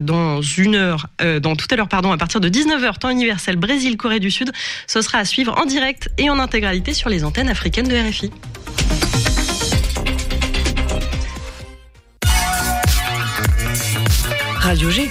dans une heure, euh, dans tout à l'heure, pardon, à partir de 19h, temps universel Brésil-Corée du Sud. Ce sera à suivre en direct et en intégralité sur les antennes africaines de RFI. Radio G.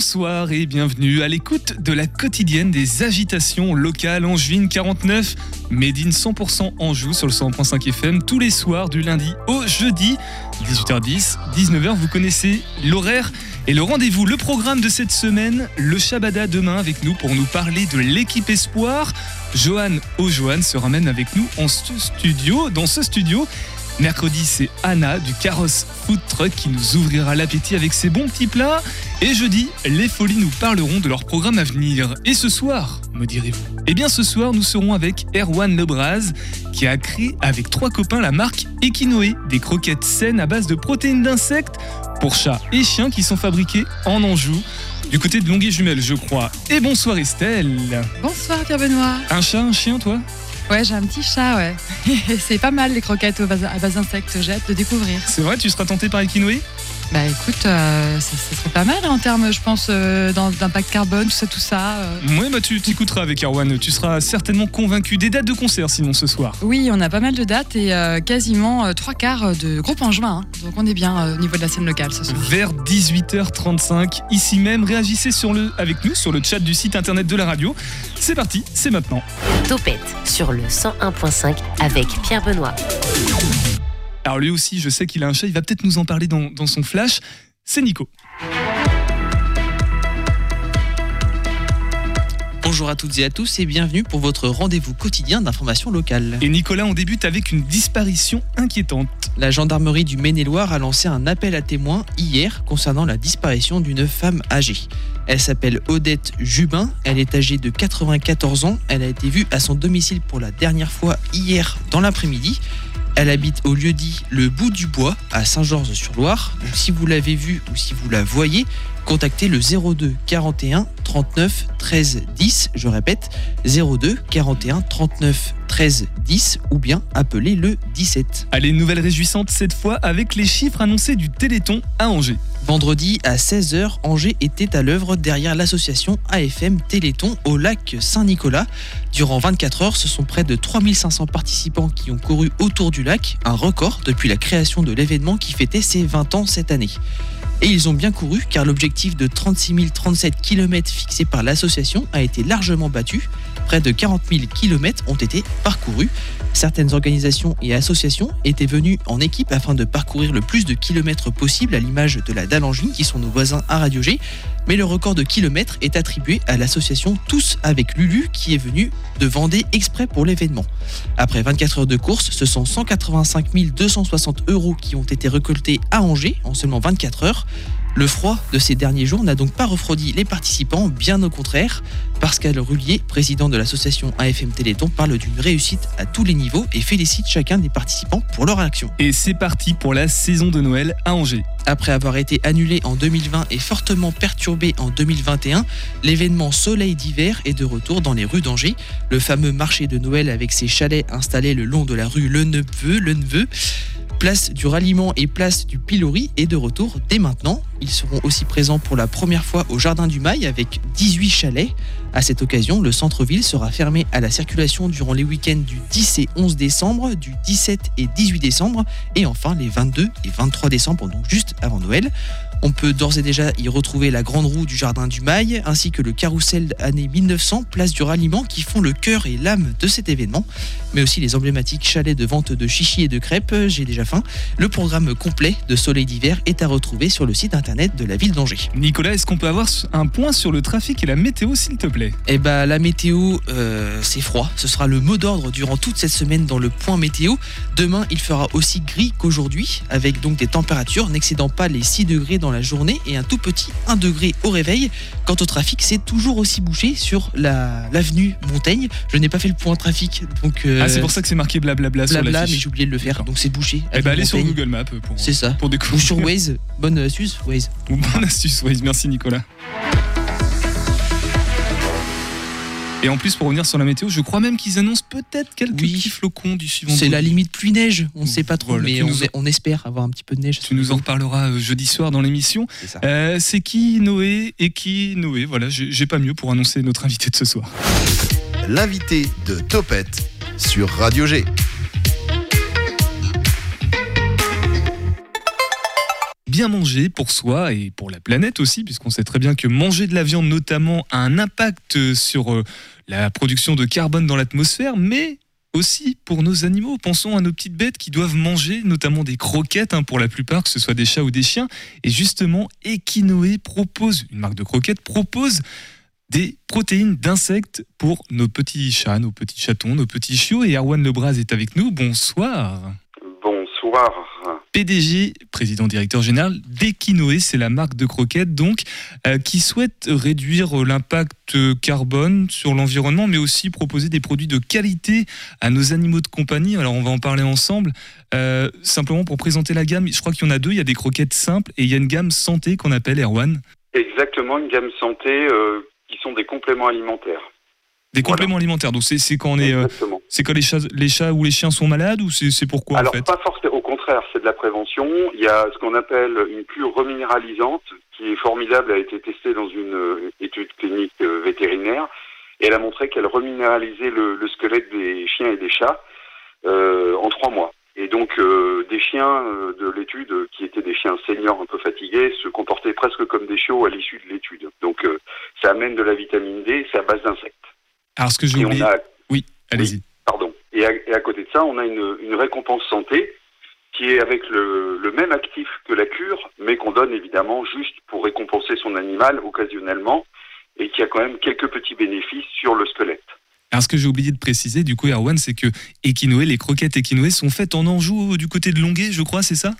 Bonsoir et bienvenue à l'écoute de la quotidienne des agitations locales Angevine 49, Made in 100% Anjou sur le 100.5 FM tous les soirs du lundi au jeudi, 18h10, 19h. Vous connaissez l'horaire et le rendez-vous, le programme de cette semaine, le Shabada demain avec nous pour nous parler de l'équipe Espoir. Johan Ojohan se ramène avec nous en studio, dans ce studio. Mercredi, c'est Anna du Carrosse Food Truck qui nous ouvrira l'appétit avec ses bons petits plats. Et jeudi, les folies nous parleront de leur programme à venir. Et ce soir, me direz-vous Eh bien, ce soir, nous serons avec Erwan Lebras qui a créé avec trois copains la marque Equinoé, des croquettes saines à base de protéines d'insectes pour chats et chiens qui sont fabriquées en Anjou, du côté de Longuet Jumelles, je crois. Et bonsoir Estelle. Bonsoir Pierre Benoît. Un chat, un chien, toi? Ouais, j'ai un petit chat, ouais. c'est pas mal les croquettes à base d'insectes, j'ai hâte de découvrir. C'est vrai, tu seras tenté par Equinoé Bah écoute, euh, ça, ça serait pas mal en termes, je pense, euh, d'impact carbone, tout ça, tout ça. euh. Ouais, bah tu t'écouteras avec Erwan, tu seras certainement convaincu. Des dates de concert sinon ce soir. Oui, on a pas mal de dates et euh, quasiment euh, trois quarts de groupes en juin. hein. Donc on est bien euh, au niveau de la scène locale ce soir. Vers 18h35, ici même, réagissez sur le, avec nous sur le chat du site internet de la radio. C'est parti, c'est maintenant. Topette sur le 101.5 avec Pierre Benoît. Alors lui aussi, je sais qu'il a un chat, il va peut-être nous en parler dans, dans son flash. C'est Nico. Bonjour à toutes et à tous et bienvenue pour votre rendez-vous quotidien d'information locale. Et Nicolas, on débute avec une disparition inquiétante. La gendarmerie du Maine-et-Loire a lancé un appel à témoins hier concernant la disparition d'une femme âgée. Elle s'appelle Odette Jubin, elle est âgée de 94 ans, elle a été vue à son domicile pour la dernière fois hier dans l'après-midi. Elle habite au lieu dit le bout du bois à Saint-Georges-sur-Loire. Donc si vous l'avez vue ou si vous la voyez, contactez le 02 41 39 13 10. Je répète, 02 41 39 13 10 ou bien appelez le 17. Allez, nouvelle réjouissante cette fois avec les chiffres annoncés du Téléthon à Angers. Vendredi à 16h, Angers était à l'œuvre derrière l'association AFM Téléthon au lac Saint-Nicolas. Durant 24 heures, ce sont près de 3500 participants qui ont couru autour du lac, un record depuis la création de l'événement qui fêtait ses 20 ans cette année. Et ils ont bien couru car l'objectif de 36 037 km fixé par l'association a été largement battu. Près de 40 000 km ont été parcourus. Certaines organisations et associations étaient venues en équipe afin de parcourir le plus de kilomètres possible à l'image de la Dallangine qui sont nos voisins à Radio G. Mais le record de kilomètres est attribué à l'association Tous avec Lulu qui est venue de Vendée exprès pour l'événement. Après 24 heures de course, ce sont 185 260 euros qui ont été récoltés à Angers en seulement 24 heures. Le froid de ces derniers jours n'a donc pas refroidi les participants, bien au contraire. Pascal Rullier, président de l'association AFM Téléthon, parle d'une réussite à tous les niveaux et félicite chacun des participants pour leur action. Et c'est parti pour la saison de Noël à Angers. Après avoir été annulé en 2020 et fortement perturbé en 2021, l'événement Soleil d'hiver est de retour dans les rues d'Angers. Le fameux marché de Noël avec ses chalets installés le long de la rue Le Neveu, Le Neveu, place du ralliement et place du pilori est de retour dès maintenant. Ils seront aussi présents pour la première fois au Jardin du Mail avec 18 chalets. À cette occasion, le centre-ville sera fermé à la circulation durant les week-ends du 10 et 11 décembre, du 17 et 18 décembre, et enfin les 22 et 23 décembre, donc juste avant Noël. On peut d'ores et déjà y retrouver la grande roue du Jardin du Mail, ainsi que le carrousel année 1900, place du ralliement, qui font le cœur et l'âme de cet événement. Mais aussi les emblématiques chalets de vente de chichis et de crêpes, j'ai déjà faim. Le programme complet de Soleil d'hiver est à retrouver sur le site internet de la ville d'Angers. Nicolas, est-ce qu'on peut avoir un point sur le trafic et la météo, s'il te plaît? Eh bah la météo, euh, c'est froid. Ce sera le mot d'ordre durant toute cette semaine dans le point météo. Demain, il fera aussi gris qu'aujourd'hui, avec donc des températures n'excédant pas les 6 degrés dans la journée et un tout petit 1 degré au réveil. Quant au trafic, c'est toujours aussi bouché sur la l'avenue Montaigne. Je n'ai pas fait le point trafic, donc euh, Ah, c'est pour ça que c'est marqué blablabla sur blabla, la mais j'ai oublié de le faire, donc c'est bouché. Eh ben, Avenue allez sur. Google Maps pour, C'est ça. pour découvrir. Ou sur Waze, bonne astuce, Waze. Ou bonne astuce, Waze. Merci Nicolas. Et en plus, pour revenir sur la météo, je crois même qu'ils annoncent peut-être quelques Oui. petits flocons du suivant. C'est la limite pluie-neige, on ne sait pas trop, Voilà, mais on, nous en- on espère avoir un petit peu de neige. Tu nous en reparleras euh, jeudi soir dans l'émission. C'est. Euh, c'est qui Noé et qui Noé? Voilà, j'ai j'ai pas mieux pour annoncer notre invité de ce soir. L'invité de Topette sur Radio G. Bien manger pour soi et pour la planète aussi, puisqu'on sait très bien que manger de la viande notamment a un impact sur euh, la production de carbone dans l'atmosphère, mais aussi pour nos animaux. Pensons à nos petites bêtes qui doivent manger notamment des croquettes hein, pour la plupart, que ce soit des chats ou des chiens. Et justement, Equinoé propose, une marque de croquettes, propose des protéines d'insectes pour nos petits chats, nos petits chatons, nos petits chiots. Et Erwan Lebras est avec nous. Bonsoir. Bonsoir. PDG, président directeur général d'Equinoé, c'est la marque de croquettes donc, euh, qui souhaite réduire l'impact carbone sur l'environnement, mais aussi proposer des produits de qualité à nos animaux de compagnie. Alors on va en parler ensemble. Euh, simplement pour présenter la gamme, je crois qu'il y en a deux. Il y a des croquettes simples et il y a une gamme santé qu'on appelle Erwan. Exactement, une gamme santé euh, qui sont des compléments alimentaires. Des Voilà. compléments alimentaires. Donc c'est quand on est, euh, c'est quand les chats, les chats ou les chiens sont malades ou c'est pourquoi Alors en fait? pas forcément, au contraire, c'est de la prévention. Il y a ce qu'on appelle une cure reminéralisante qui est formidable, a été testée dans une euh, étude clinique euh, vétérinaire et elle a montré qu'elle reminéralisait le, le squelette des chiens et des chats euh, en trois mois. Et donc euh, des chiens euh, de l'étude, euh, qui étaient des chiens seniors un peu fatigués, se comportaient presque comme des chiots à l'issue de l'étude. Donc euh, ça amène de la vitamine D, c'est à base d'insectes. Alors ce que j'ai oublié. a Oui, allez-y. Pardon. Et à, et à côté de ça, on a une, une récompense santé qui est avec le, le même actif que la cure, mais qu'on donne évidemment juste pour récompenser son animal occasionnellement, et qui a quand même quelques petits bénéfices sur le squelette. Alors, ce que j'ai oublié de préciser, du coup, Erwan, c'est que Equinoé, les croquettes Equinoé sont faites en Anjou, du côté de Longuet, je crois, c'est ça?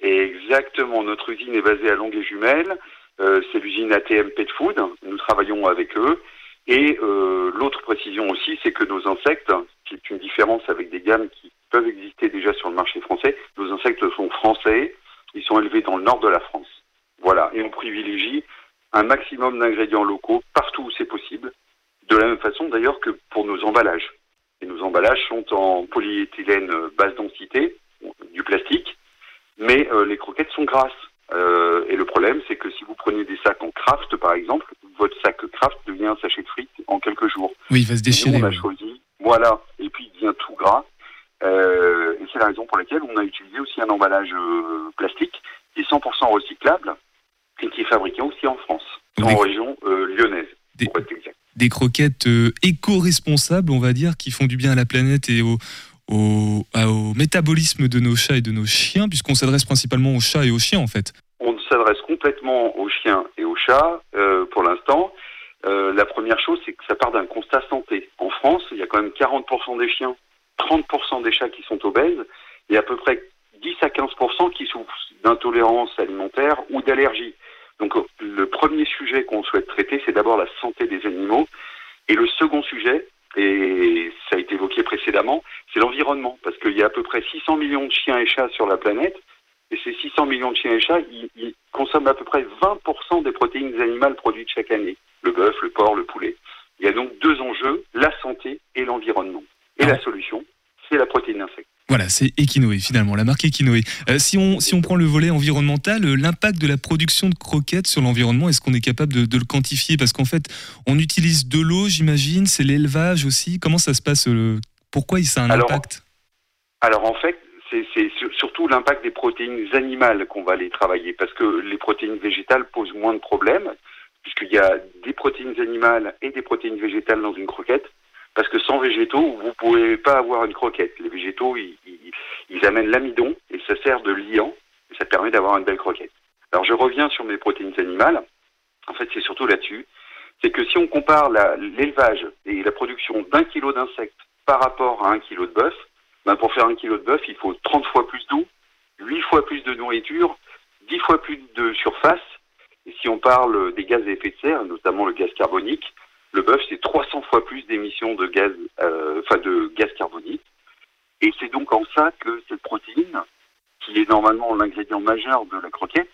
Exactement, notre usine est basée à Longuet-Jumelles, euh, c'est l'usine ATM Pet Food, nous travaillons avec eux. Et euh, l'autre précision aussi, c'est que nos insectes, qui est une différence avec des gammes qui peuvent exister déjà sur le marché français, nos insectes sont français, ils sont élevés dans le nord de la France. Voilà, et on privilégie un maximum d'ingrédients locaux partout où c'est possible, de la même façon d'ailleurs que pour nos emballages. Et nos emballages sont en polyéthylène euh, basse densité, du plastique, mais euh, les croquettes sont grasses. Euh, et le problème, c'est que si vous prenez des sacs en craft, par exemple, votre sac craft devient un sachet de frites en quelques jours. Oui, il va se nous, déchirer. on a choisi, voilà, et puis il devient tout gras. Euh, et c'est la raison pour laquelle on a utilisé aussi un emballage euh, plastique qui est 100% recyclable et qui est fabriqué aussi en France, en région euh, lyonnaise, pour être exact. Des croquettes euh, éco-responsables, on va dire, qui font du bien à la planète et au, métabolisme de nos chats et de nos chiens, puisqu'on s'adresse principalement aux chats et aux chiens, en fait. On s'adresse complètement aux chiens et aux chats euh, pour l'instant. Euh, la première chose, c'est que ça part d'un constat santé. En France, il y a quand même 40% des chiens, 30% des chats qui sont obèses, et à peu près 10 à 15% qui souffrent d'intolérance alimentaire ou d'allergie. Donc euh, le premier sujet qu'on souhaite traiter, c'est d'abord la santé des animaux. Et le second sujet, et ça a été évoqué précédemment, c'est l'environnement. Parce qu'il y a à peu près 600 millions de chiens et chats sur la planète. Et ces 600 millions de chiens et chats, ils, ils consomment à peu près 20% des protéines animales produites chaque année. Le bœuf, le porc, le poulet. Il y a donc deux enjeux, la santé et l'environnement. Et Ah. la solution, c'est la protéine d'insecte. Voilà, c'est Equinoé, finalement, la marque Equinoé. Euh, si, on, si on prend le volet environnemental, euh, l'impact de la production de croquettes sur l'environnement, est-ce qu'on est capable de, de le quantifier? Parce qu'en fait, on utilise de l'eau, j'imagine, c'est l'élevage aussi. Comment ça se passe euh, Pourquoi ça a un Alors, impact? Alors en fait, c'est c'est sur- surtout l'impact des protéines animales qu'on va aller travailler, parce que les protéines végétales posent moins de problèmes, puisqu'il y a des protéines animales et des protéines végétales dans une croquette. Parce que sans végétaux, vous pouvez pas avoir une croquette. Les végétaux, ils, amènent l'amidon et ça sert de liant et ça permet d'avoir une belle croquette. Alors je reviens sur mes protéines animales. En fait, c'est surtout là-dessus. C'est que si on compare l'élevage et la production d'un kilo d'insectes par rapport à un kilo de bœuf, ben pour faire un kilo de bœuf, il faut 30 fois plus d'eau, 8 fois plus de nourriture, 10 fois plus de surface. Et si on parle des gaz à effet de serre, notamment le gaz carbonique, le bœuf, c'est 300 fois plus d'émissions de gaz, euh, enfin de gaz carbonique. Et c'est donc en ça que cette protéine, qui est normalement l'ingrédient majeur de la croquette,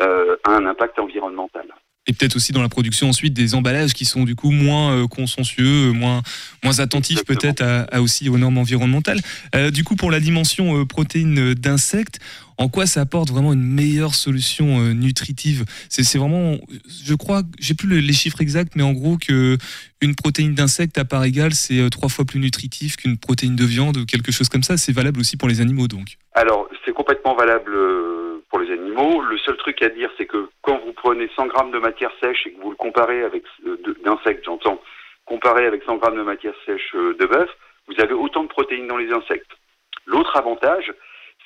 euh, a un impact environnemental. Et peut-être aussi dans la production ensuite des emballages qui sont du coup moins euh, consciencieux, euh, moins, moins attentifs peut-être à, à aussi aux normes environnementales. Euh, du coup, pour la dimension euh, protéines d'insectes, en quoi ça apporte vraiment une meilleure solution euh, nutritive? C'est vraiment, je crois, j'ai plus le- les chiffres exacts, mais en gros que une protéine d'insecte à part égale, c'est trois fois plus nutritif qu'une protéine de viande ou quelque chose comme ça. C'est valable aussi pour les animaux donc. Alors, c'est complètement valable pour les animaux. Le seul truc à dire, c'est que quand vous prenez 100 grammes de matière sèche et que vous le comparez avec euh, d'insectes, j'entends, comparé avec 100 grammes de matière sèche euh, de bœuf, vous avez autant de protéines dans les insectes. L'autre avantage,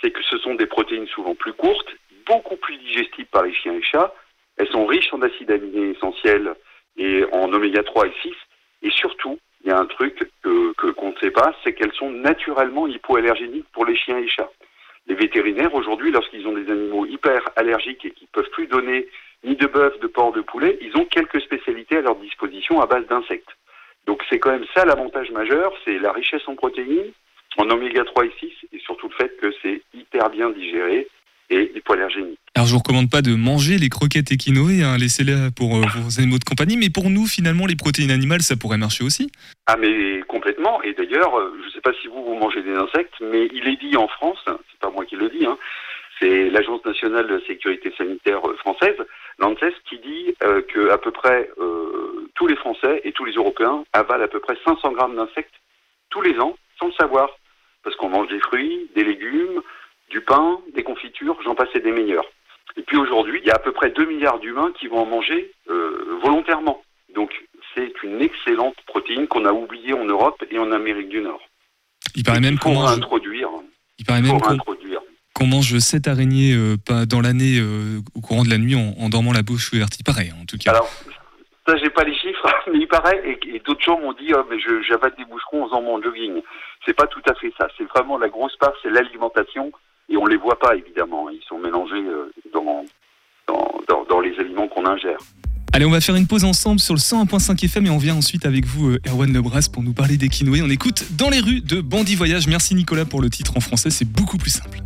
c'est que ce sont des protéines souvent plus courtes, beaucoup plus digestibles par les chiens et chats. Elles sont riches en acides aminés essentiels et en oméga 3 et 6. Et surtout, il y a un truc que que- qu'on ne sait pas, c'est qu'elles sont naturellement hypoallergéniques pour les chiens et chats. Les vétérinaires, aujourd'hui, lorsqu'ils ont des animaux hyper allergiques et qui ne peuvent plus donner ni de bœuf, de porc, de poulet, ils ont quelques spécialités à leur disposition à base d'insectes. Donc c'est quand même ça l'avantage majeur, c'est la richesse en protéines, en oméga 3 et 6, et surtout le fait que c'est hyper bien digéré et hypoallergénique. Alors je vous recommande pas de manger les croquettes équinoées, hein, laissez-les pour euh, vos animaux de compagnie, mais pour nous finalement les protéines animales ça pourrait marcher aussi. Ah mais complètement, et d'ailleurs, euh, je ne sais pas si vous, vous mangez des insectes, mais il est dit en France, c'est pas moi qui le dis, hein, c'est l'Agence nationale de sécurité sanitaire euh, française, l'ANSES, qui dit euh, que à peu près euh, tous les Français et tous les Européens avalent à peu près 500 grammes d'insectes tous les ans, sans le savoir, parce qu'on mange des fruits, des légumes, du pain, des confitures, j'en passe et des meilleurs. Et puis aujourd'hui, il y a à peu près 2 milliards d'humains qui vont en manger euh, volontairement. Donc c'est une excellente protéine qu'on a oubliée en Europe et en Amérique du Nord. Il paraît même qu'on mange, introduire. il paraît même qu'on introduire. qu'on mange sept araignées euh, dans l'année euh, au courant de la nuit en, en dormant la bouche ouverte. Il paraît en tout cas. Alors, ça, j'ai pas les chiffres, mais il paraît, et, et d'autres gens m'ont dit, oh, mais j'avale des boucherons en faisant mon jogging. C'est pas tout à fait ça. C'est vraiment la grosse part, c'est l'alimentation, et on les voit pas, évidemment. Ils sont mélangés euh, dans, dans, dans, les aliments qu'on ingère. Allez, on va faire une pause ensemble sur le 101.5 FM et on vient ensuite avec vous, euh, Erwan Lebras, pour nous parler des quinoés. On écoute Dans les rues de Bandit Voyage. Merci Nicolas pour le titre en français, c'est beaucoup plus simple.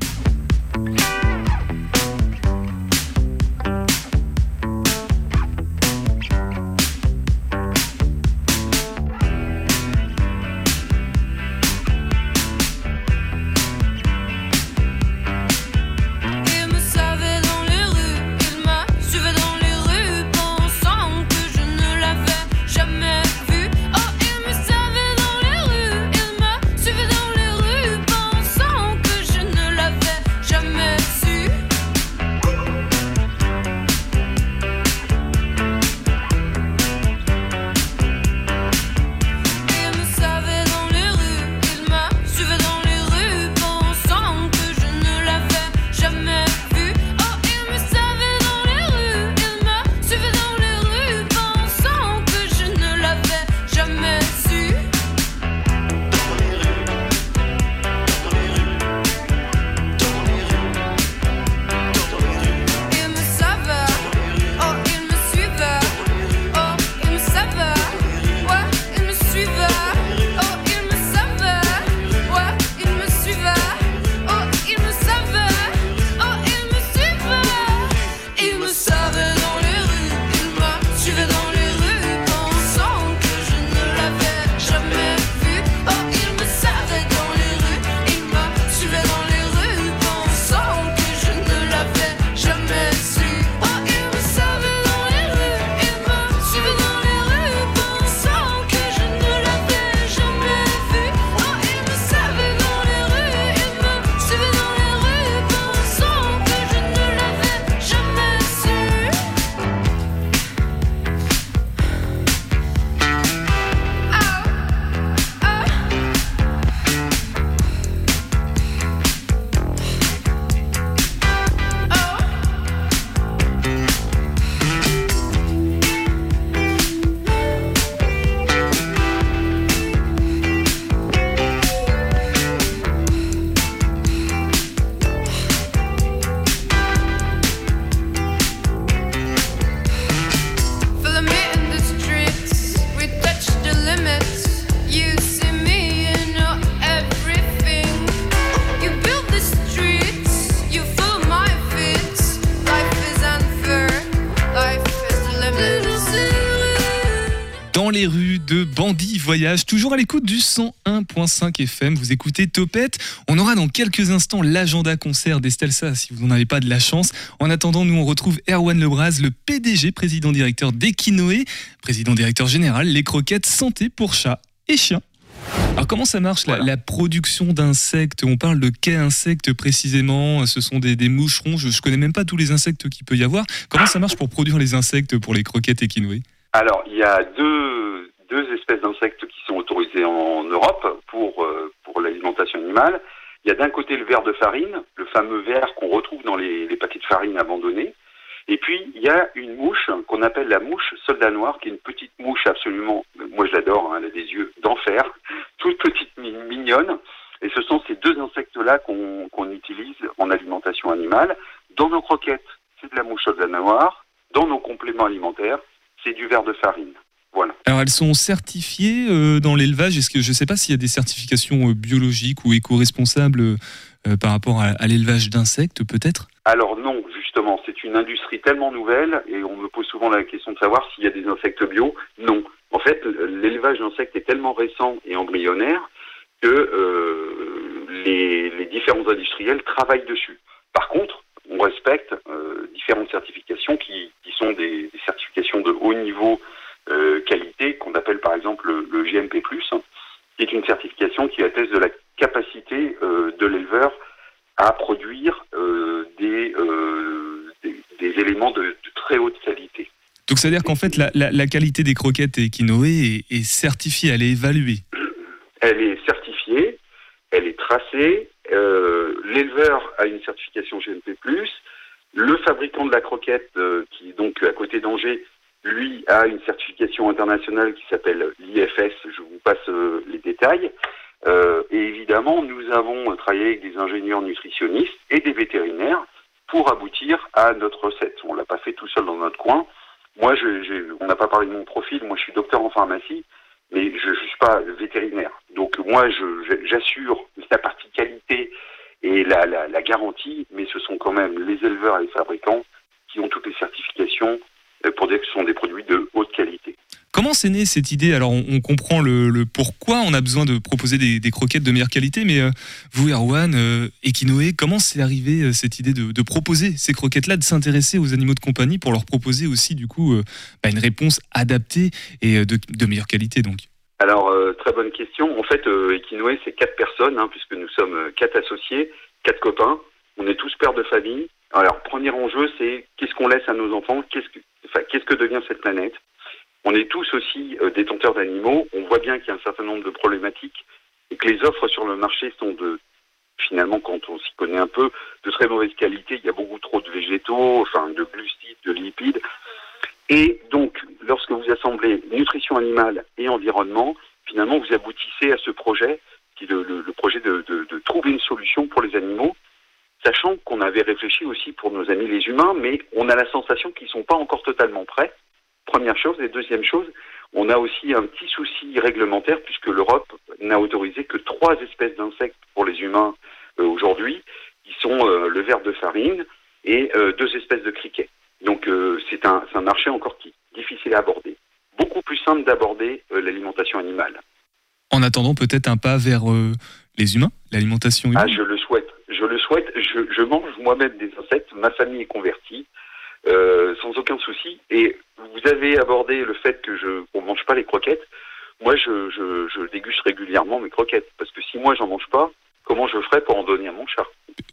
Voyage, toujours à l'écoute du 101.5 FM. Vous écoutez Topette. On aura dans quelques instants l'agenda concert d'Estelsa si vous n'en avez pas de la chance. En attendant, nous on retrouve Erwan Lebras, le PDG, président directeur d'Equinoé, président directeur général, les croquettes santé pour chats et chiens. Alors comment ça marche la, la production d'insectes? On parle de quels insectes précisément Ce sont des, des moucherons. Je, je connais même pas tous les insectes qu'il peut y avoir. Comment ça marche pour produire les insectes pour les croquettes équinoées Alors, il y a deux, deux espèces d'insectes qui sont autorisées en Europe pour, euh, pour l'alimentation animale. Il y a d'un côté le ver de farine, le fameux ver qu'on retrouve dans les, paquets de farine abandonnés. Et puis, il y a une mouche qu'on appelle la mouche soldat noir, qui est une petite mouche absolument, moi je l'adore, hein, elle a des yeux d'enfer, toute petite, mi- mignonne. Et ce sont ces deux insectes-là qu'on utilise en alimentation animale. Dans nos croquettes, c'est de la mouche soldat noir. Dans nos compléments alimentaires, c'est du ver de farine. Voilà. Alors elles sont certifiées euh, dans l'élevage. Est-ce que je ne sais pas s'il y a des certifications euh, biologiques ou éco-responsables euh, par rapport à, à l'élevage d'insectes peut-être? Alors non, justement, c'est une industrie tellement nouvelle et on me pose souvent la question de savoir s'il y a des insectes bio. Non. En fait, l'élevage d'insectes est tellement récent et embryonnaire que les, les différents industriels travaillent dessus. Par contre, on respecte différentes certifications qui, qui sont des, des certifications de haut niveau euh, qualité qu'on appelle par exemple le, le GMP+, qui est une certification qui atteste de la capacité euh, de l'éleveur à produire euh, des, des, des éléments de, de très haute qualité. Donc c'est à dire qu'en fait la, la- la qualité des croquettes équinoées est, est certifiée, elle est évaluée. Elle est certifiée, elle est tracée, l'éleveur a une certification GMP+, le fabricant de la croquette, qui est donc à côté d'Angers, lui a une certification internationale qui s'appelle l'IFS, je vous passe euh, les détails. Euh, et évidemment, nous avons travaillé avec des ingénieurs nutritionnistes et des vétérinaires pour aboutir à notre recette. On l'a pas fait tout seul dans notre coin. Moi, je, on n'a pas parlé de mon profil. Moi, je suis docteur en pharmacie, mais je ne suis pas vétérinaire. Donc, moi, j'assure la partie qualité et la, garantie, mais ce sont quand même les éleveurs et les fabricants qui ont toutes les certifications pour dire que ce sont des produits de haute qualité. Comment c'est né cette idée? Alors on, on comprend le, le pourquoi on a besoin de proposer des, des croquettes de meilleure qualité, mais euh, vous Erwan, euh, Equinoé, comment c'est arrivé euh, cette idée de, de proposer ces croquettes-là, de s'intéresser aux animaux de compagnie pour leur proposer aussi du coup euh, bah, une réponse adaptée et euh, de, de meilleure qualité donc? Alors, euh, très bonne question. En fait, euh, Equinoé, c'est quatre personnes, hein, puisque nous sommes euh, quatre associés, quatre copains. On est tous pères de famille. Alors, premier enjeu, c'est qu'est-ce qu'on laisse à nos enfants Qu'est-ce que, enfin, qu'est-ce que devient cette planète On est tous aussi euh, détenteurs d'animaux. On voit bien qu'il y a un certain nombre de problématiques et que les offres sur le marché sont de, finalement, quand on s'y connaît un peu, de très mauvaise qualité. Il y a beaucoup trop de végétaux, enfin, de glucides, de lipides. Et donc, lorsque vous assemblez nutrition animale et environnement, finalement, vous aboutissez à ce projet, qui est le, projet de, de- de trouver une solution pour les animaux, qu'on avait réfléchi aussi pour nos amis les humains, mais on a la sensation qu'ils ne sont pas encore totalement prêts. Première chose. Et deuxième chose, on a aussi un petit souci réglementaire, puisque l'Europe n'a autorisé que trois espèces d'insectes pour les humains euh, aujourd'hui, qui sont euh, le ver de farine et euh, deux espèces de criquets. Donc c'est un, marché encore qui difficile à aborder. Beaucoup plus simple d'aborder l'alimentation animale. En attendant peut-être un pas vers les humains, l'alimentation humaine? Ah, je le souhaite. Je le souhaite. Je, mange moi-même des insectes. Ma famille est convertie. euh, sans aucun souci. Et vous avez abordé le fait que je on mange pas les croquettes. Moi, je, je, je déguste régulièrement mes croquettes parce que si moi j'en mange pas, comment je ferais pour en donner à mon chat?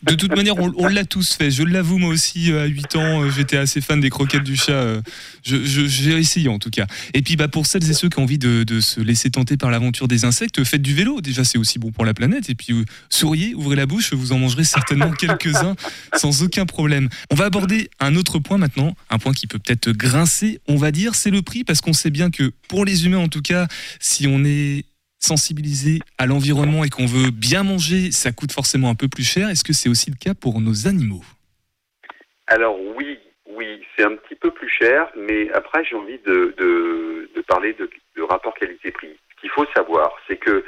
De toute manière, on, on l'a tous fait. Je l'avoue, moi aussi, euh, à 8 ans, euh, j'étais assez fan des croquettes du chat. euh, je- je- J'ai essayé en tout cas. Et puis, bah, pour celles et ceux qui ont envie de, de se laisser tenter par l'aventure des insectes, faites du vélo. Déjà, c'est aussi bon pour la planète. Et puis, souriez, ouvrez la bouche, vous en mangerez certainement quelques-uns sans aucun problème. On va aborder un autre point maintenant, un point qui peut peut-être grincer, on va dire, c'est le prix, parce qu'on sait bien que pour les humains, en tout cas, si on est sensibilisé à l'environnement et qu'on veut bien manger, ça coûte forcément un peu plus cher. Est-ce que c'est aussi le cas pour nos animaux? Alors oui, oui, c'est un petit peu plus cher, mais après j'ai envie de, parler de, rapport qualité-prix. Ce qu'il faut savoir, c'est que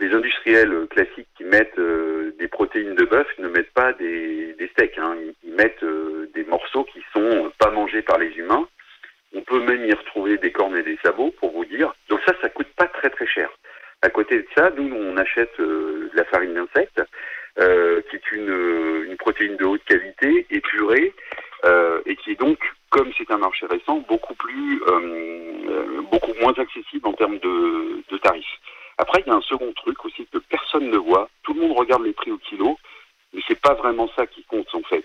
les industriels classiques qui mettent euh, des protéines de bœuf ne mettent pas des, steaks, hein. ils, mettent euh, des morceaux qui sont pas mangés par les humains. On peut même y retrouver des cornes et des sabots, pour vous dire. Donc ça. Nous, on achète euh, de la farine d'insectes, euh, qui est une, euh, une protéine de haute qualité, épurée, et qui est donc, comme c'est un marché récent, beaucoup plus, beaucoup moins accessible en termes de, de tarifs. Après, il y a un second truc aussi que personne ne voit. Tout le monde regarde les prix au kilo, mais c'est pas vraiment ça qui compte en fait.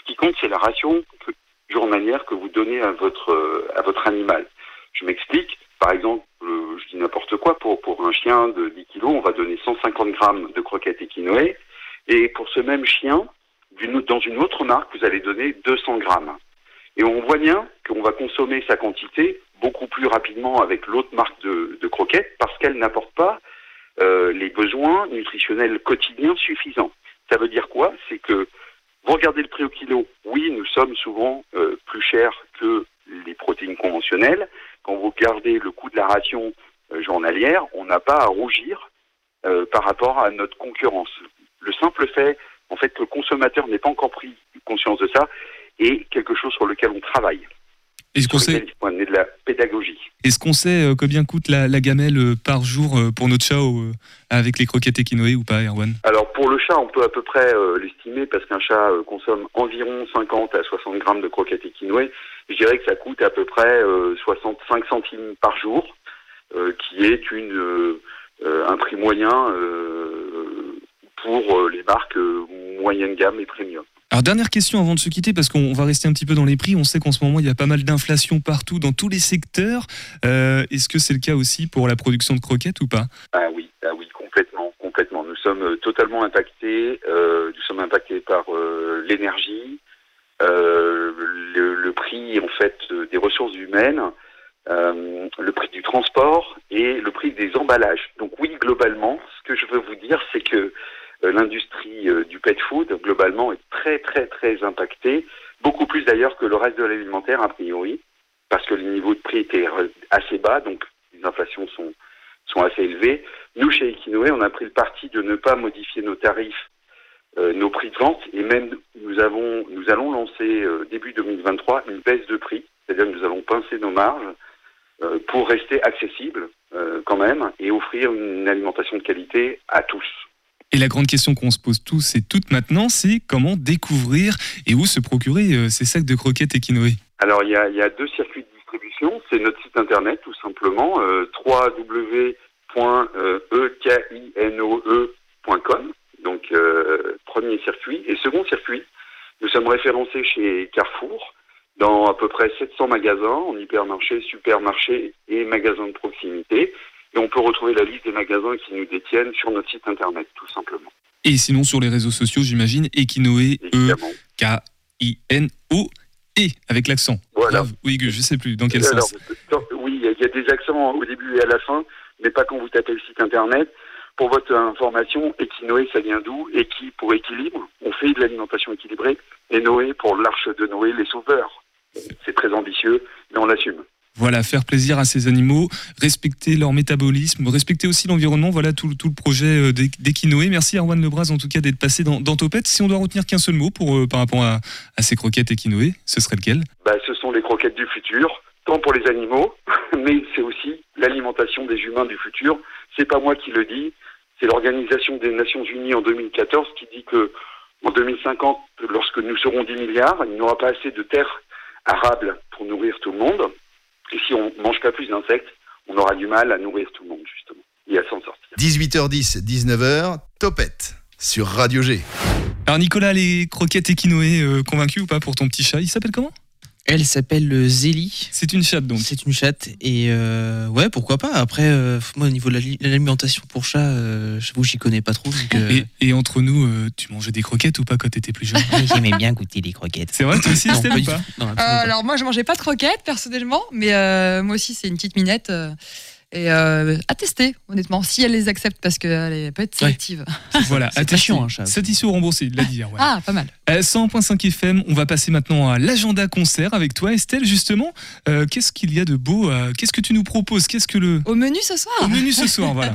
Ce qui compte, c'est la ration que- journalière que vous donnez à votre à votre animal. Je m'explique. Par exemple, euh, je dis n'importe quoi, pour, pour un chien de 10 kilos, on va donner 150 grammes de croquettes équinoées. Et pour ce même chien, dans une autre marque, vous allez donner 200 grammes. Et on voit bien qu'on va consommer sa quantité beaucoup plus rapidement avec l'autre marque de, de croquettes parce qu'elle n'apporte pas euh, les besoins nutritionnels quotidiens suffisants. Ça veut dire quoi? C'est que vous regardez le prix au kilo. Oui, nous sommes souvent euh, plus chers que les protéines conventionnelles. Quand vous regardez le coût de la ration euh, journalière, on n'a pas à rougir euh, par rapport à notre concurrence. Le simple fait, en fait, que le consommateur n'ait pas encore pris conscience de ça est quelque chose sur lequel on travaille. Est-ce qu'on sait, il faut amener de la pédagogie. est-ce qu'on sait euh, combien coûte la, la gamelle euh, par jour pour notre chat avec les croquettes équinoées ou pas, Erwan? Alors pour le chat, on peut à peu près l'estimer parce qu'un chat consomme environ 50 à 60 grammes de croquettes équinoées. Je dirais que ça coûte à peu près euh, 65 centimes par jour, euh, qui est une, euh, euh, un prix moyen euh, pour euh, les marques euh, moyenne gamme et premium. Alors dernière question avant de se quitter parce qu'on va rester un petit peu dans les prix. On sait qu'en ce moment il y a pas mal d'inflation partout dans tous les secteurs. Euh, Est-ce que c'est le cas aussi pour la production de croquettes ou pas? Ah oui, ah oui, complètement, complètement. Nous sommes euh, totalement impactés. euh, nous sommes impactés par euh, l'énergie, euh, le, le prix en fait euh, des ressources humaines, euh, le prix du transport et le prix des emballages. Donc oui, globalement, ce que je veux vous dire, c'est que euh, l'industrie euh, du pet food globalement est très très très impactée, beaucoup plus d'ailleurs que le reste de l'alimentaire a priori, parce que les niveaux de prix étaient assez bas, donc les inflations sont sont assez élevés. Nous, chez Equinoé, on a pris le parti de ne pas modifier nos tarifs, euh, nos prix de vente, et même nous avons, nous allons lancer euh, début 2023 une baisse de prix, c'est-à-dire que nous allons pincer nos marges euh, pour rester accessibles euh, quand même et offrir une alimentation de qualité à tous. Et la grande question qu'on se pose tous et toutes maintenant, c'est comment découvrir et où se procurer euh, ces sacs de croquettes équinoées Alors, il y a, il y a deux circuits de distribution. C'est notre site internet, tout simplement, euh, www.ekinoe.com. Donc, euh, premier circuit. Et second circuit, nous sommes référencés chez Carrefour dans à peu près 700 magasins, en hypermarché, supermarché et magasins de proximité. Et on peut retrouver la liste des magasins qui nous détiennent sur notre site internet, tout simplement. Et sinon sur les réseaux sociaux, j'imagine, Equinoé, E, Évidemment. K-I-N-O-E, avec l'accent. Voilà. Grave ou aigu, je sais plus dans quel Alors, sens. oui, il y, a des accents au début et à la fin, mais pas quand vous tapez le site internet. Pour votre information, Equinoé, ça vient d'où Equi pour équilibre. On fait de l'alimentation équilibrée. Et Noé pour l'arche de Noé, les sauveurs. C'est très ambitieux, mais on l'assume. Voilà, faire plaisir à ces animaux, respecter leur métabolisme, respecter aussi l'environnement. Voilà tout, tout le projet euh, d'E- d'Equinoé. Merci Erwan Lebras en tout cas d'être passé dans, dans Topette. Si on doit retenir qu'un seul mot pour, euh, par rapport à, à ces croquettes Equinoé, ce serait lequel? Bah, ce sont les croquettes du futur, tant pour les animaux, mais c'est aussi l'alimentation des humains du futur. C'est pas moi qui le dis, c'est l'Organisation des Nations Unies en 2014 qui dit que en 2050, lorsque nous serons 10 milliards, il n'y aura pas assez de terres arables pour nourrir tout le monde. Et si on mange pas plus d'insectes, on aura du mal à nourrir tout le monde, justement, et à s'en sortir. 18h10, 19h, Topette sur Radio G. Alors Nicolas, les croquettes Equinoé, euh, convaincu ou pas pour ton petit chat Il s'appelle comment? Elle s'appelle euh, Zélie. C'est une chatte donc. C'est une chatte et euh, ouais pourquoi pas. Après euh, moi au niveau de l'ali- l'alimentation pour chat, euh, j'avoue j'y connais pas trop. donc, euh, Et, et entre nous, euh, tu mangeais des croquettes ou pas quand t'étais plus jeune? J'aimais bien goûter les croquettes. C'est vrai, toi aussi, pas ou pas? Non, Euh, pas. alors moi je mangeais pas de croquettes personnellement, mais euh, moi aussi c'est une petite minette euh, et euh, à tester honnêtement si elle les accepte parce qu'elle peut être sélective. Voilà, C'est à pas tester. chiant, un chat. Satisfait ou remboursé, il l'a dit. Erwan. Ah pas mal. Euh, 100.5 FM, on va passer maintenant à l'agenda concert avec toi, Estelle. Justement, Euh, qu'est-ce qu'il y a de beau euh, Qu'est-ce que tu nous proposes? Qu'est-ce que le Au menu ce soir. au menu ce soir Voilà.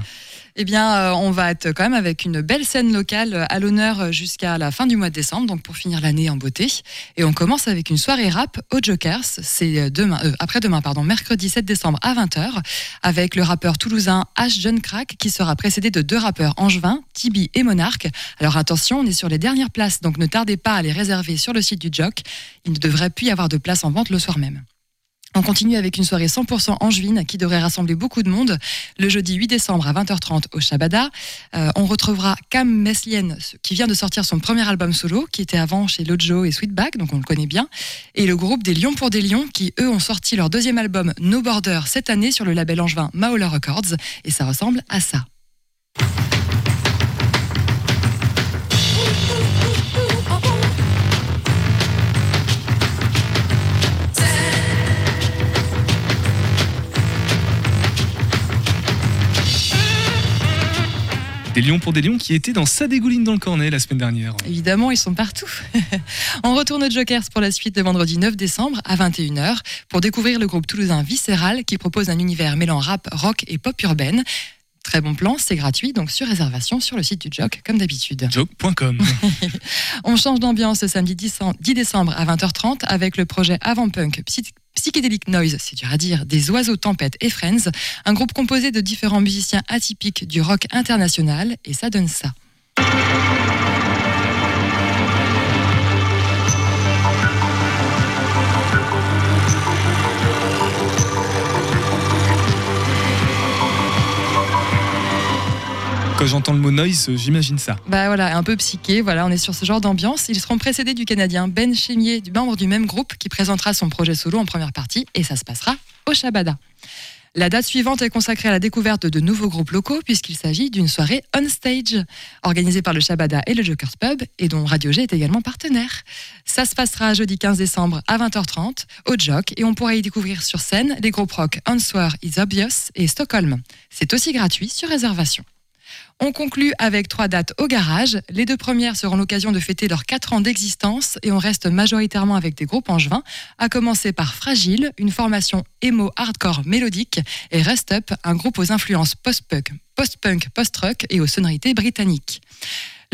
Eh bien, euh, on va être quand même avec une belle scène locale euh, à l'honneur euh, jusqu'à la fin du mois de décembre, donc pour finir l'année en beauté. Et on commence avec une soirée rap au Jokers. C'est demain, euh, après-demain, pardon, mercredi 7 décembre à 20h, avec le rappeur toulousain H. John Crack, qui sera précédé de deux rappeurs angevins, Tibi et Monarch. Alors attention, on est sur les dernières places, donc ne tardez pas à les réserver sur le site du Jock. Il ne devrait plus y avoir de place en vente le soir même. On continue avec une soirée 100% angevine qui devrait rassembler beaucoup de monde. Le jeudi 8 décembre à 20h30 au Shabada, Euh, on retrouvera Cam Meslien qui vient de sortir son premier album solo, qui était avant chez Lojo et Sweetback, donc on le connaît bien. Et le groupe des Lions pour des Lions qui, eux, ont sorti leur deuxième album No Border cette année sur le label angevin Maola Records. Et ça ressemble à ça. Des lions pour des lions qui étaient dans sa dégouline dans le cornet la semaine dernière. Évidemment, ils sont partout. On retourne au Jokers pour la suite le vendredi 9 décembre à 21h pour découvrir le groupe toulousain Viscéral qui propose un univers mêlant rap, rock et pop urbaine. Très bon plan, c'est gratuit, donc sur réservation sur le site du Jock, comme d'habitude. Joke.com. On change d'ambiance ce samedi 10 10 décembre à 20h30 avec le projet Avant Punk Psy- Psychedelic Noise, c'est dur à dire, des oiseaux tempêtes et Friends, un groupe composé de différents musiciens atypiques du rock international, et ça donne ça. Quand j'entends le mot noise, j'imagine ça. Bah voilà, un peu psyché, voilà, on est sur ce genre d'ambiance. Ils seront précédés du Canadien Ben Chemier, du membre du même groupe, qui présentera son projet solo en première partie, et ça se passera au Shabada. La date suivante est consacrée à la découverte de nouveaux groupes locaux, puisqu'il s'agit d'une soirée on stage, organisée par le Shabada et le Jokers Pub, et dont Radio G est également partenaire. Ça se passera jeudi 15 décembre à 20h30 au Jock, et on pourra y découvrir sur scène les groupes rock Answer is Obvious et Stockholm. C'est aussi gratuit sur réservation. On conclut avec trois dates au garage. Les deux premières seront l'occasion de fêter leurs quatre ans d'existence et on reste majoritairement avec des groupes angevins, à commencer par Fragile, une formation emo hardcore mélodique, et Rest Up, un groupe aux influences post-punk, post-punk, post-rock et aux sonorités britanniques.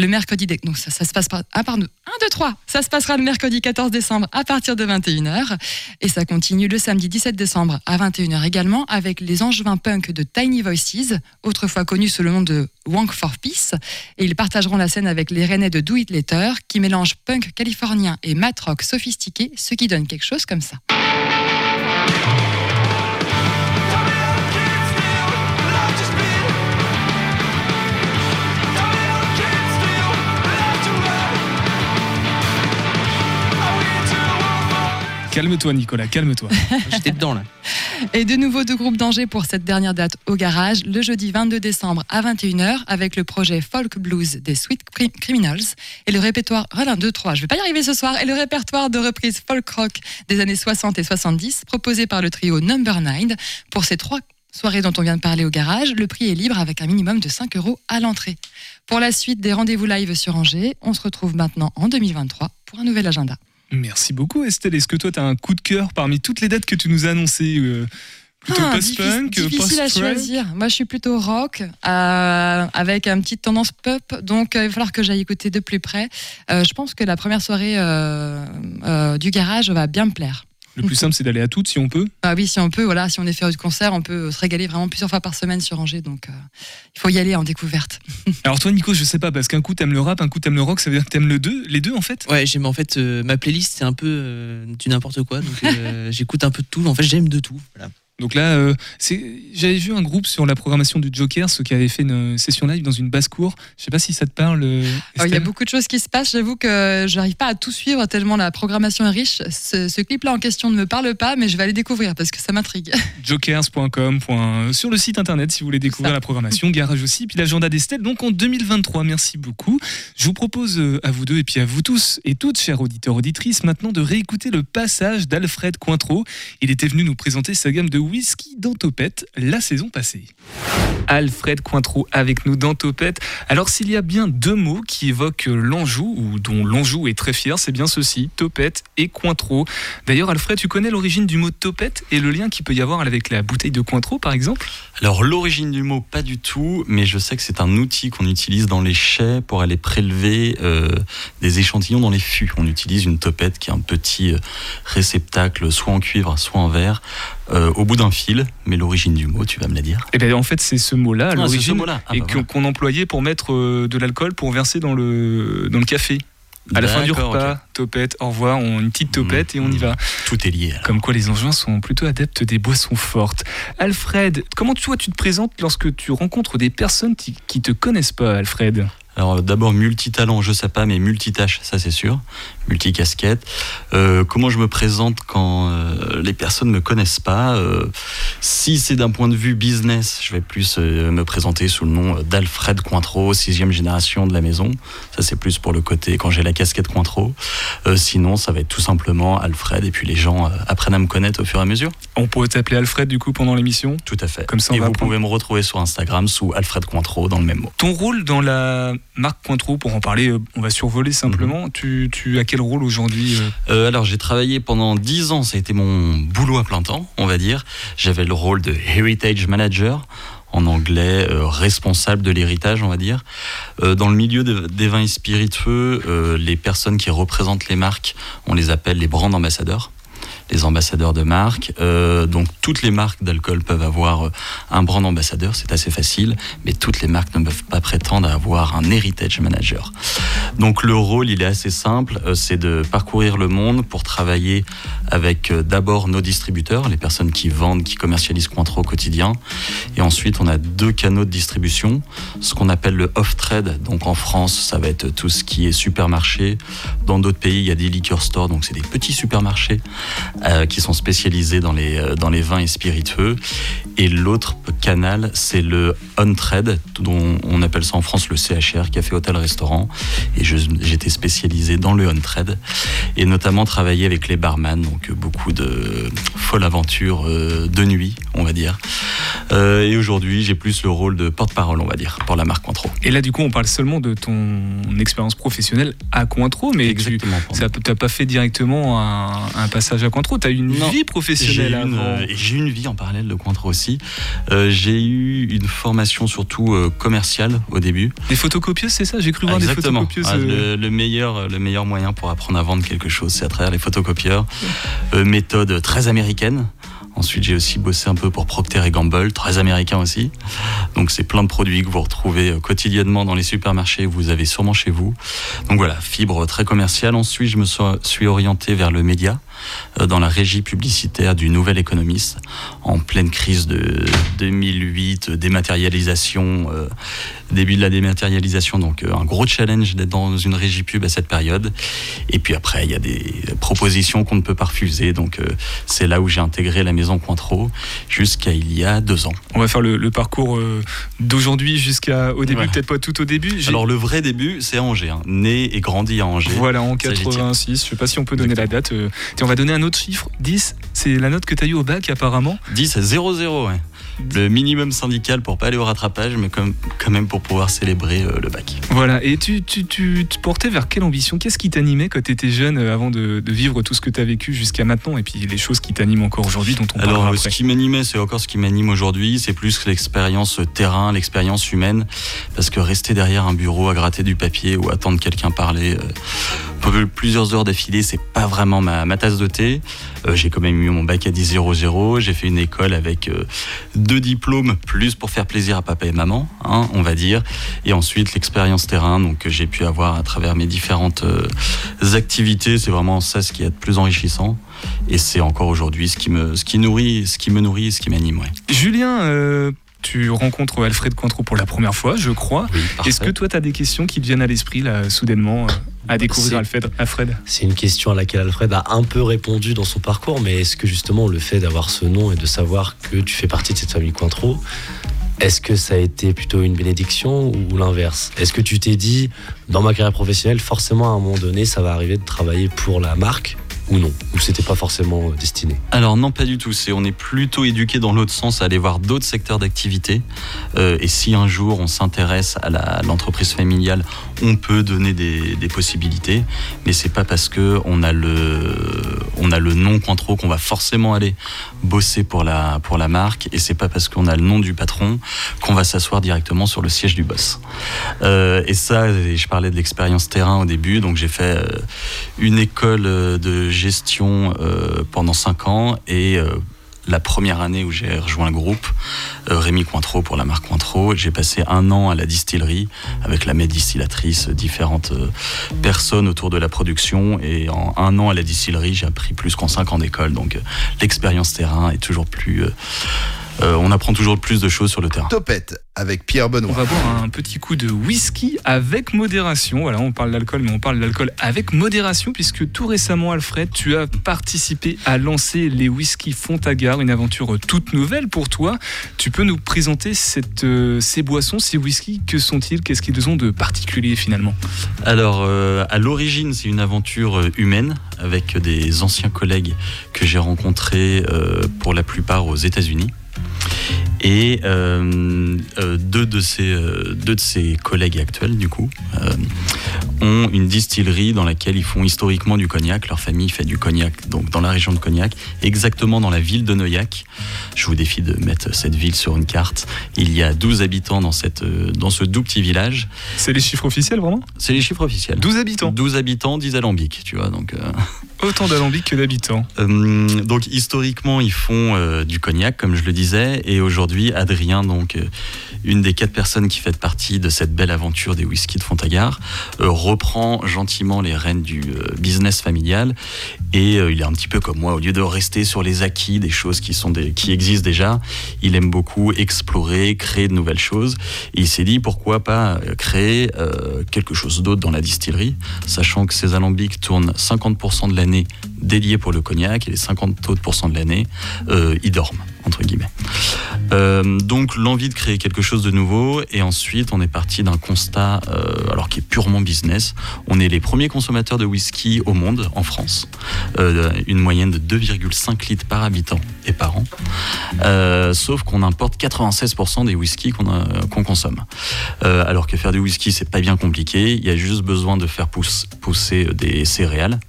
Mercredi, donc ça, ça se passe par, ah, pardon, 1, 2, 3, ça se passera le mercredi 14 décembre à partir de 21h. Et ça continue le samedi 17 décembre à 21h également avec les angevins punk de Tiny Voices, autrefois connus sous le nom de Wank for Peace. Et ils partageront la scène avec les Rennais de Do It qui mélangent punk californien et mat rock sophistiqué, ce qui donne quelque chose comme ça. Calme-toi, Nicolas, calme-toi. J'étais dedans là. Et de nouveau deux groupes d'Angers pour cette dernière date au garage, le jeudi 22 décembre à 21h avec le projet Folk Blues des Sweet Cri- Criminals et le répertoire, voilà, 2, 3, je vais pas y arriver ce soir, et le répertoire de reprises folk rock des années 60 et 70 proposé par le trio Number 9 pour ces trois soirées dont on vient de parler au garage. Le prix est libre avec un minimum de 5 euros à l'entrée. Pour la suite des rendez-vous live sur Angers, on se retrouve maintenant en 2023 pour un nouvel agenda. Merci beaucoup, Estelle. Est-ce que toi, tu as un coup de cœur parmi toutes les dates que tu nous as annoncées euh, Plutôt Ah, post-punk, difficile, difficile à post-rock choisir. Moi, je suis plutôt rock, euh, avec une petite tendance pop. Donc, euh, il va falloir que j'aille écouter de plus près. Euh, je pense que la première soirée euh, euh, du garage va bien me plaire. Le plus simple, c'est d'aller à toutes si on peut. Ah oui, si on peut, voilà, si on est fait du concert, on peut se régaler vraiment plusieurs fois par semaine sur Angers. Donc, euh, il faut y aller en découverte. Alors toi, Nico, je sais pas, parce qu'un coup t'aimes le rap, un coup t'aimes le rock, ça veut dire que t'aimes le deux, les deux en fait? Ouais, j'aime en fait euh, ma playlist, c'est un peu euh, du n'importe quoi. Donc euh, j'écoute un peu de tout. En fait, j'aime de tout. Voilà. Donc là, euh, j'avais vu un groupe sur la programmation du Joker, ceux qui avaient fait une session live dans une basse-cour. Je sais pas si ça te parle. euh, Alors, il y a beaucoup de choses qui se passent. J'avoue que je n'arrive pas à tout suivre tellement la programmation est riche. Ce, ce clip-là en question ne me parle pas, mais je vais aller découvrir parce que ça m'intrigue. jokers.com. point- Sur le site internet, si vous voulez découvrir la programmation, garage aussi, puis l'agenda d'Estelle. Donc en 2023, merci beaucoup. Je vous propose euh, à vous deux et puis à vous tous et toutes, chers auditeurs, auditrices, maintenant de réécouter le passage d'Alfred Cointreau. Il était venu nous présenter sa gamme de whisky dans Topette la saison passée. Alfred Cointreau avec nous dans Topette. Alors s'il y a bien deux mots qui évoquent l'Anjou, ou dont l'Anjou est très fier, c'est bien ceci, Topette et Cointreau. D'ailleurs Alfred, tu connais l'origine du mot Topette et le lien qu'il peut y avoir avec la bouteille de Cointreau par exemple? Alors l'origine du mot, pas du tout, mais je sais que c'est un outil qu'on utilise dans les chais pour aller prélever euh, des échantillons dans les fûts. On utilise une topette qui est un petit euh, réceptacle, soit en cuivre, soit en verre, euh, au bout d'un fil. Mais l'origine du mot, tu vas me la dire Eh bien en fait c'est ce mot-là, Ah, ce l'origine, mot-là. Ah, et bah qu'on voilà. employait pour mettre de l'alcool pour verser dans le, dans le café. À la fin du repas, topette, au revoir, on, une petite topette et on y va. Tout est lié. alors. Comme quoi les Angevins sont plutôt adeptes des boissons fortes. Alfred, comment toi tu te présentes lorsque tu rencontres des personnes qui, qui te connaissent pas, Alfred? Alors d'abord multitalent, je sais pas, mais multitâche, ça c'est sûr, multicasquette. Euh, comment je me présente quand euh, les personnes me connaissent pas Euh, Si c'est d'un point de vue business, je vais plus euh, me présenter sous le nom d'Alfred Cointreau, sixième génération de la maison. Ça c'est plus pour le côté quand j'ai la casquette Cointreau. Sinon, ça va être tout simplement Alfred et puis les gens apprennent à me connaître au fur et à mesure. On pourrait t'appeler Alfred du coup pendant l'émission? Tout à fait. Comme ça, on et va vous apprendre. pouvez me retrouver sur Instagram sous Alfred Cointreau dans le même mot. Ton rôle dans la marque Cointreau, pour en parler, euh, on va survoler simplement. tu, tu as quel rôle aujourd'hui euh Euh, alors j'ai travaillé pendant 10 ans, ça a été mon boulot à plein temps, on va dire. J'avais le rôle de Heritage Manager, en anglais euh, responsable de l'héritage, on va dire. Euh, dans le milieu de- des vins et spiritueux, euh, les personnes qui représentent les marques, on les appelle les brand ambassadeurs les ambassadeurs de marque. Euh, donc toutes les marques d'alcool peuvent avoir euh, un brand ambassadeur, c'est assez facile, mais toutes les marques ne peuvent pas prétendre à avoir un heritage manager. Donc le rôle, il est assez simple, euh, c'est de parcourir le monde pour travailler avec d'abord nos distributeurs, les personnes qui vendent, qui commercialisent Cointreau au quotidien, et ensuite on a deux canaux de distribution, ce qu'on appelle le off-trade. Donc en France, ça va être tout ce qui est supermarché. Dans d'autres pays, il y a des liquor stores, donc c'est des petits supermarchés euh, qui sont spécialisés dans les, euh, dans les vins et spiritueux. Et l'autre canal, c'est le on-trade, dont on appelle ça en France le CHR, café, hôtel, restaurant. Et j'étais spécialisé dans le on-trade et notamment travailler avec les barman, donc beaucoup de folles aventures euh, de nuit, on va dire. Euh, et aujourd'hui, j'ai plus le rôle de porte-parole, on va dire, pour la marque Cointreau. Et là, du coup, on parle seulement de ton expérience professionnelle à Cointreau, mais tu Exactement. ça- t'as pas fait directement un, un passage à Cointreau. Tu as eu une Non. vie professionnelle une, avant. euh, et j'ai une vie en parallèle de Cointreau aussi. Euh, j'ai eu une formation surtout euh, commerciale au début. Des photocopieuses, c'est ça? J'ai cru voir Exactement. des photocopieuses. Ah, le, le meilleur, le meilleur moyen pour apprendre à vendre quelque chose, c'est à travers les photocopieurs. Méthode très américaine. Ensuite, j'ai aussi bossé un peu pour Procter Gamble, très américain aussi. Donc, c'est plein de produits que vous retrouvez quotidiennement dans les supermarchés, vous avez sûrement chez vous. Donc voilà, fibre très commerciale. Ensuite, je me suis orienté vers le média, dans la régie publicitaire du Nouvel Économiste, en pleine crise de 2008, euh, dématérialisation, euh, début de la dématérialisation. Donc, euh, un gros challenge d'être dans une régie pub à cette période. Et puis après, il y a des propositions qu'on ne peut pas refuser. Donc, euh, c'est là où j'ai intégré la maison Cointreau jusqu'à il y a deux ans. On va faire le, le parcours euh, d'aujourd'hui jusqu'à au début, Ouais. peut-être pas tout au début. Alors, le vrai début, c'est Angers. hein. Né et grandi à Angers. Voilà, en Ça, j'y tiens. 86. Je sais pas si on peut donner la date. euh. Tiens, on va donner un autre chiffre. 10, c'est la note que tu as eu au bac apparemment. 10 à 0-0, ouais. Le minimum syndical pour pas aller au rattrapage, mais comme, quand même pour pouvoir célébrer euh, le bac. Voilà, et tu, tu, tu te portais vers quelle ambition? Qu'est-ce qui t'animait quand tu étais jeune euh, avant de, de vivre tout ce que tu as vécu jusqu'à maintenant et puis les choses qui t'animent encore aujourd'hui dont on Alors, parlera euh, ce qui m'animait, c'est encore ce qui m'anime aujourd'hui, c'est plus l'expérience terrain, l'expérience humaine, parce que rester derrière un bureau à gratter du papier ou attendre quelqu'un parler euh, plusieurs heures d'affilée, c'est pas vraiment ma, ma tasse de thé. Euh, j'ai quand même eu mon bac à 10 00, j'ai fait une école avec euh, deux diplômes, plus pour faire plaisir à papa et maman, hein, on va dire, et ensuite l'expérience terrain, donc que j'ai pu avoir à travers mes différentes euh, activités, c'est vraiment ça ce qui est le plus enrichissant. Et c'est encore aujourd'hui ce qui me, ce qui nourrit, ce qui me nourrit, ce qui m'anime. Ouais. Julien, euh, tu rencontres Alfred Cointreau pour la première fois, je crois. Oui, Est-ce que toi, tu as des questions qui te viennent à l'esprit, là, soudainement, à découvrir C'est- Alfred, Alfred. C'est une question à laquelle Alfred a un peu répondu dans son parcours, mais est-ce que justement le fait d'avoir ce nom et de savoir que tu fais partie de cette famille Cointreau, est-ce que ça a été plutôt une bénédiction ou l'inverse? Est-ce que tu t'es dit, dans ma carrière professionnelle, forcément à un moment donné, ça va arriver de travailler pour la marque ou non Ou c'était pas forcément euh, destiné Alors non, pas du tout. C'est on est plutôt éduqué dans l'autre sens, à aller voir d'autres secteurs d'activité. Euh, et si un jour on s'intéresse à l'entreprise familiale, on peut donner des, possibilités. Mais c'est pas parce que on a le on a le nom Cointreau qu'on va forcément aller bosser pour la marque. Et c'est pas parce qu'on a le nom du patron qu'on va s'asseoir directement sur le siège du boss. Euh, et ça, je parlais de l'expérience terrain au début, donc j'ai fait une école de gestion euh, pendant cinq ans et euh, la première année où j'ai rejoint le groupe, euh, Rémi Cointreau pour la marque Cointreau, j'ai passé un an à la distillerie avec la maître distillatrice, différentes personnes autour de la production et en un an à la distillerie, j'ai appris plus qu'en cinq ans d'école. Donc l'expérience terrain est toujours plus... euh, on apprend toujours plus de choses sur le terrain. Topette avec Pierre On Benoît. va boire un petit coup de whisky avec modération. Voilà, on parle d'alcool, mais on parle d'alcool avec modération, puisque tout récemment, Alfred, tu as participé à lancer les whisky Fontagar, une aventure toute nouvelle pour toi. Tu peux nous présenter cette, euh, ces boissons, ces whisky Que sont-ils Qu'est-ce qu'ils ont de particulier finalement? Alors, euh, à l'origine, c'est une aventure humaine avec des anciens collègues que j'ai rencontrés euh, pour la plupart aux États-Unis. Et euh, euh, deux, de ces, euh, deux de ces collègues actuels, du coup, euh, ont une distillerie dans laquelle ils font historiquement du cognac. Leur famille fait du cognac donc dans la région de Cognac, exactement dans la ville de Neuillac. Je vous défie de mettre cette ville sur une carte. Il y a 12 habitants dans, cette, dans ce doux petit village. C'est les chiffres officiels, vraiment? C'est les chiffres officiels. 12 habitants? 12 habitants, 10 alambics, tu vois. Donc, euh, Autant d'alambics que d'habitants. donc historiquement, ils font du cognac, comme je le disais, et aujourd'hui, Adrien, donc euh, une des quatre personnes qui fait partie de cette belle aventure des whisky de Fontagar, euh, reprend gentiment les rênes du euh, business familial, et il est un petit peu comme moi, au lieu de rester sur les acquis des choses qui sont des, qui existent déjà, il aime beaucoup explorer, créer de nouvelles choses, et il s'est dit pourquoi pas créer quelque chose d'autre dans la distillerie, sachant que ces alambics tournent 50% de l'année dédiés pour le cognac et les 50 autres de l'année, euh, ils dorment, entre guillemets. Euh, donc l'envie de créer quelque chose de nouveau et ensuite on est parti d'un constat euh, alors qui est purement business. On est les premiers consommateurs de whisky au monde en France, Euh, une moyenne de 2,5 litres par habitant et par an. Sauf qu'on importe 96% des whiskies qu'on consomme. Alors que faire du whisky c'est pas bien compliqué, il y a juste besoin de faire pousse- pousser des céréales.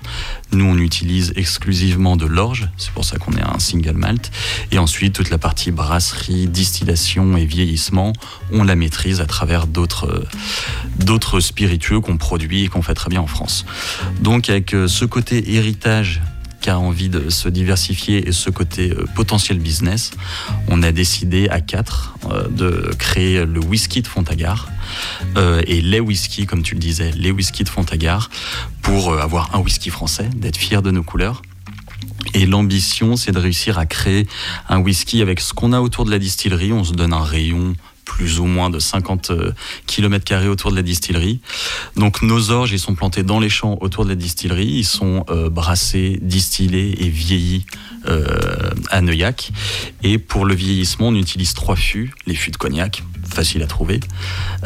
Nous on utilise exclusivement de l'orge, c'est pour ça qu'on est un single malt. Et ensuite toute la partie brasserie, distillation et vieillissement, on la maîtrise à travers d'autres euh, spiritueux qu'on produit et qu'on fait très bien en France. Donc avec euh, ce côté héritage qui a envie de se diversifier et ce côté euh, potentiel business, on a décidé à quatre de créer le whisky de Fontagar euh, et les whisky, comme tu le disais, les whisky de Fontagar pour avoir un whisky français, d'être fier de nos couleurs. Et l'ambition, c'est de réussir à créer un whisky avec ce qu'on a autour de la distillerie. On se donne un rayon plus ou moins de 50 km autour de la distillerie. Donc nos orges, ils sont plantés dans les champs autour de la distillerie. Ils sont euh, brassés, distillés et vieillis euh, à Neuillac. Et pour le vieillissement, on utilise trois fûts. Les fûts de cognac, facile à trouver.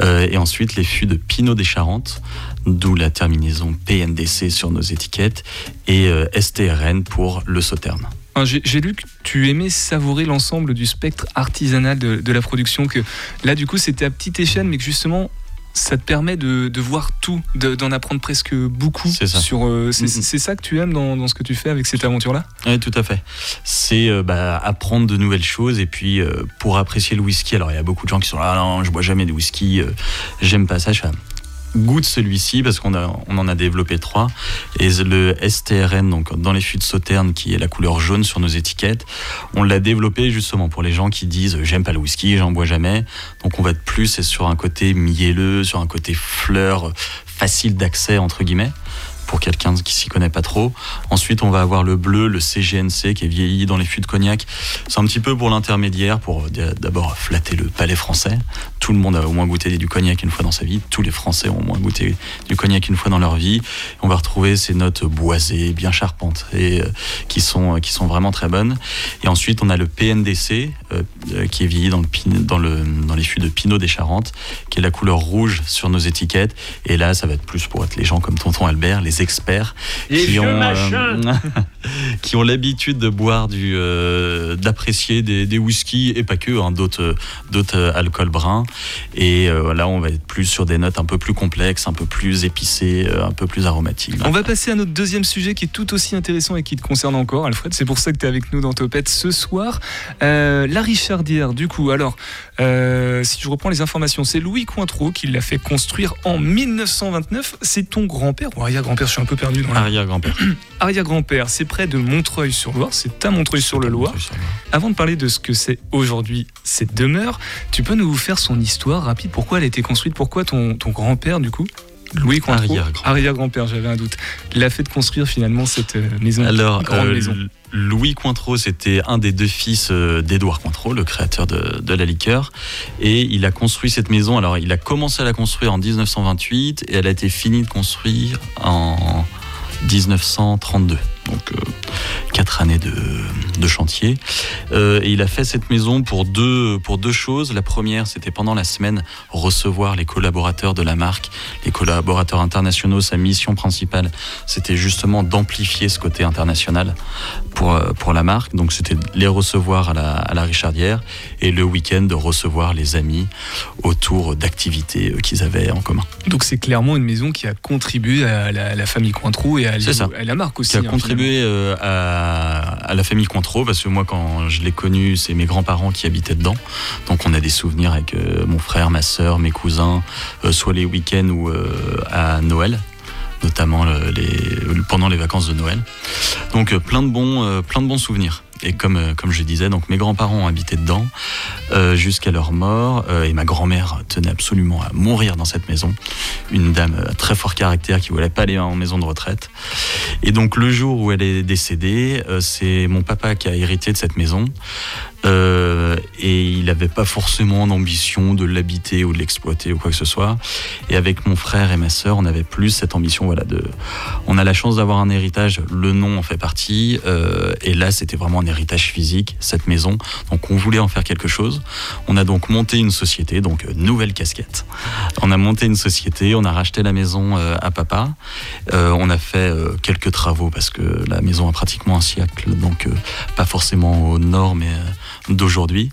Euh, et ensuite les fûts de Pinot des Charentes, d'où la terminaison PNDC sur nos étiquettes, et euh, STRN pour le sauterne. Ah, J'ai lu que tu aimais savourer l'ensemble du spectre artisanal de, de la production, que là du coup c'était à petite échelle, mais que justement ça te permet de, de voir tout, de- d'en apprendre presque beaucoup. C'est ça. sur. euh, c'est ça que tu aimes dans, dans ce que tu fais avec cette aventure-là? Oui, tout à fait. C'est euh, bah, apprendre de nouvelles choses et puis euh, pour apprécier le whisky. Alors il y a beaucoup de gens qui sont là, Ah non, je bois jamais de whisky, j'aime pas ça. Je fais, goûte celui-ci parce qu'on on en a développé trois. Et le STRN, donc dans les fûts de sauterne, qui est la couleur jaune sur nos étiquettes, on l'a développé justement pour les gens qui disent j'aime pas le whisky, j'en bois jamais. Donc on va être plus sur un côté mielleux, sur un côté fleur, facile d'accès entre guillemets pour quelqu'un qui s'y connaît pas trop. Ensuite, on va avoir le bleu, le CGNC qui est vieilli dans les fûts de cognac. C'est un petit peu pour l'intermédiaire, pour euh, d'abord flatter le palais français. Tout le monde a au moins goûté du cognac une fois dans sa vie. Tous les Français ont au moins goûté du cognac une fois dans leur vie. On va retrouver ces notes boisées, bien charpentes, et euh, qui sont qui sont vraiment très bonnes. Et ensuite, on a le PNDC euh, euh, qui est vieilli dans le dans le dans les fûts de Pinot des Charentes, qui est la couleur rouge sur nos étiquettes. Et là, ça va être plus pour être les gens comme Tonton Albert, les des experts Les qui ont, machins. qui ont l'habitude de boire du, euh, d'apprécier des, des whiskies et pas que, hein, d'autres, euh, d'autres euh, alcools bruns. Et euh, là, on va être plus sur des notes un peu plus complexes, un peu plus épicées, euh, un peu plus aromatiques. On va passer à notre deuxième sujet qui est tout aussi intéressant et qui te concerne encore, Alfred. C'est pour ça que tu es avec nous dans Topette ce soir. Euh, la Richardière, du coup, alors, euh, si je reprends les informations, c'est Louis Cointreau qui l'a fait construire en 1929. C'est ton grand-père ou arrière-grand-père Je suis un peu perdu dans la... Arrière-grand-père. Arrière-grand-père, c'est près de Montreuil-sur-Loire, c'est à Montreuil-sur-le-Loir. Avant de parler de ce que c'est aujourd'hui cette demeure, tu peux nous faire son histoire rapide Pourquoi elle a été construite Pourquoi ton, ton grand-père, du coup? Louis Cointreau, Arrière-grand-père. j'avais un doute, l'a fait de construire finalement cette euh, maison, Alors, grande euh, maison. Louis Cointreau, c'était un des deux fils euh, d'Édouard Cointreau, le créateur de, de la liqueur. Et il a construit cette maison. Alors, il a commencé à la construire en 1928 et elle a été finie de construire en 1932. Donc, euh, quatre années de, de chantier. Euh, et il a fait cette maison pour deux, pour deux choses. La première, c'était pendant la semaine recevoir les collaborateurs de la marque, les collaborateurs internationaux. Sa mission principale, c'était justement d'amplifier ce côté international pour, euh, pour la marque. Donc c'était les recevoir à la, à la Richardière et le week-end de recevoir les amis autour d'activités qu'ils avaient en commun. Donc c'est clairement une maison qui a contribué à la, la famille Cointreau et à, la marque aussi. qui a hein, contribué euh, à, la famille Cointreau parce que moi quand je l'ai connu c'est mes grands-parents qui habitaient dedans. Donc on a des souvenirs avec euh, mon frère ma soeur mes cousins euh, soit les week-ends ou à Noël notamment le- les, pendant les vacances de Noël. Donc plein de bons plein de bons souvenirs et comme, euh, comme je disais, donc mes grands-parents habité dedans euh, jusqu'à leur mort euh, et ma grand-mère tenait absolument à mourir dans cette maison. Une dame à très fort caractère qui voulait pas aller en maison de retraite. Et donc le jour où elle est décédée, c'est mon papa qui a hérité de cette maison. Euh, et il n'avait pas forcément d'ambition de l'habiter ou de l'exploiter ou quoi que ce soit. Et avec mon frère et ma sœur, on avait plus cette ambition. Voilà, on a la chance d'avoir un héritage. Le nom en fait partie. euh, et là, c'était vraiment un héritage physique, cette maison. Donc, on voulait en faire quelque chose. On a donc monté une société, donc euh, nouvelle casquette. On a monté une société. On a racheté la maison à papa. On a fait quelques travaux parce que la maison a pratiquement un siècle, donc pas forcément aux normes euh, d'aujourd'hui.